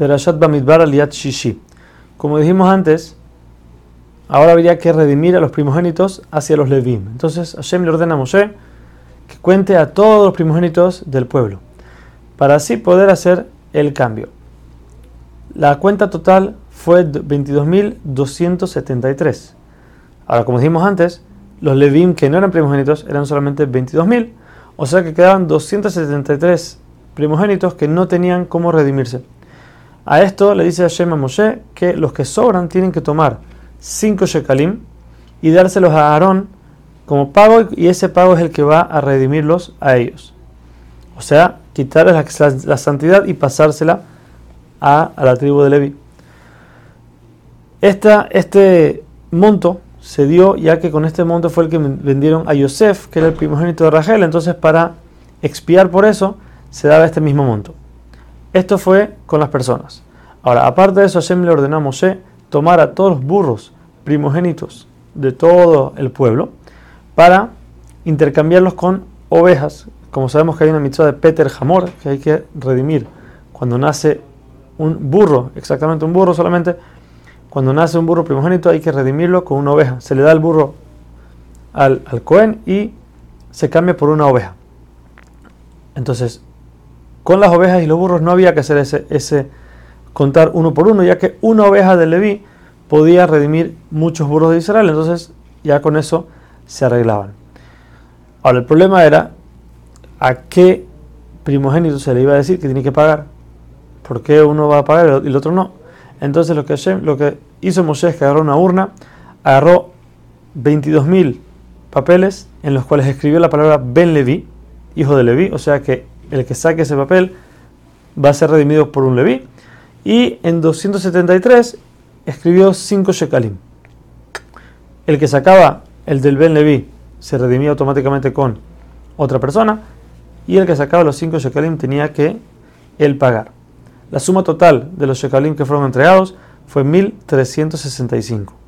Perashat Bamidbar Aliyat Shishi. Como dijimos antes, ahora habría que redimir a los primogénitos hacia los Levim. Entonces Hashem le ordena a Moshe que cuente a todos los primogénitos del pueblo, para así poder hacer el cambio. La cuenta total fue 22.273. Ahora, como dijimos antes, los Levim que no eran primogénitos eran solamente 22.000, o sea que quedaban 273 primogénitos que no tenían cómo redimirse. A esto le dice Hashem a Moshe que los que sobran tienen que tomar 5 shekalim y dárselos a Aarón como pago y ese pago es el que va a redimirlos a ellos. O sea, quitarles la, santidad y pasársela a, la tribu de Levi. este monto se dio ya que con este monto fue el que vendieron a Yosef, que era el primogénito de Rachel. Entonces, para expiar por eso, se daba este mismo monto. Esto fue con las personas. Ahora, aparte de eso, Hashem le ordenó a tomar a todos los burros primogénitos de todo el pueblo para intercambiarlos con ovejas. Como sabemos que hay una mitzvah de Peter Hamor, que hay que redimir cuando nace un burro, exactamente un burro solamente, cuando nace un burro primogénito hay que redimirlo con una oveja. Se le da el burro al, al Cohen y se cambia por una oveja. Entonces, con las ovejas y los burros no había que hacer ese, ese contar uno por uno, ya que una oveja de Leví podía redimir muchos burros de Israel. Entonces, ya con eso se arreglaban. Ahora, el problema era a qué primogénito se le iba a decir que tiene que pagar. ¿Por qué uno va a pagar y el otro no? Entonces lo que, lo que hizo Moshe es que agarró una urna, agarró 22.000 papeles en los cuales escribió la palabra Ben Levi, hijo de Levi, o sea que el que saque ese papel va a ser redimido por un Levi. Y en 273 escribió 5 shekalim. El que sacaba el del Ben Levi se redimía automáticamente con otra persona y el que sacaba los 5 shekalim tenía que él pagar. La suma total de los shekalim que fueron entregados fue 1365.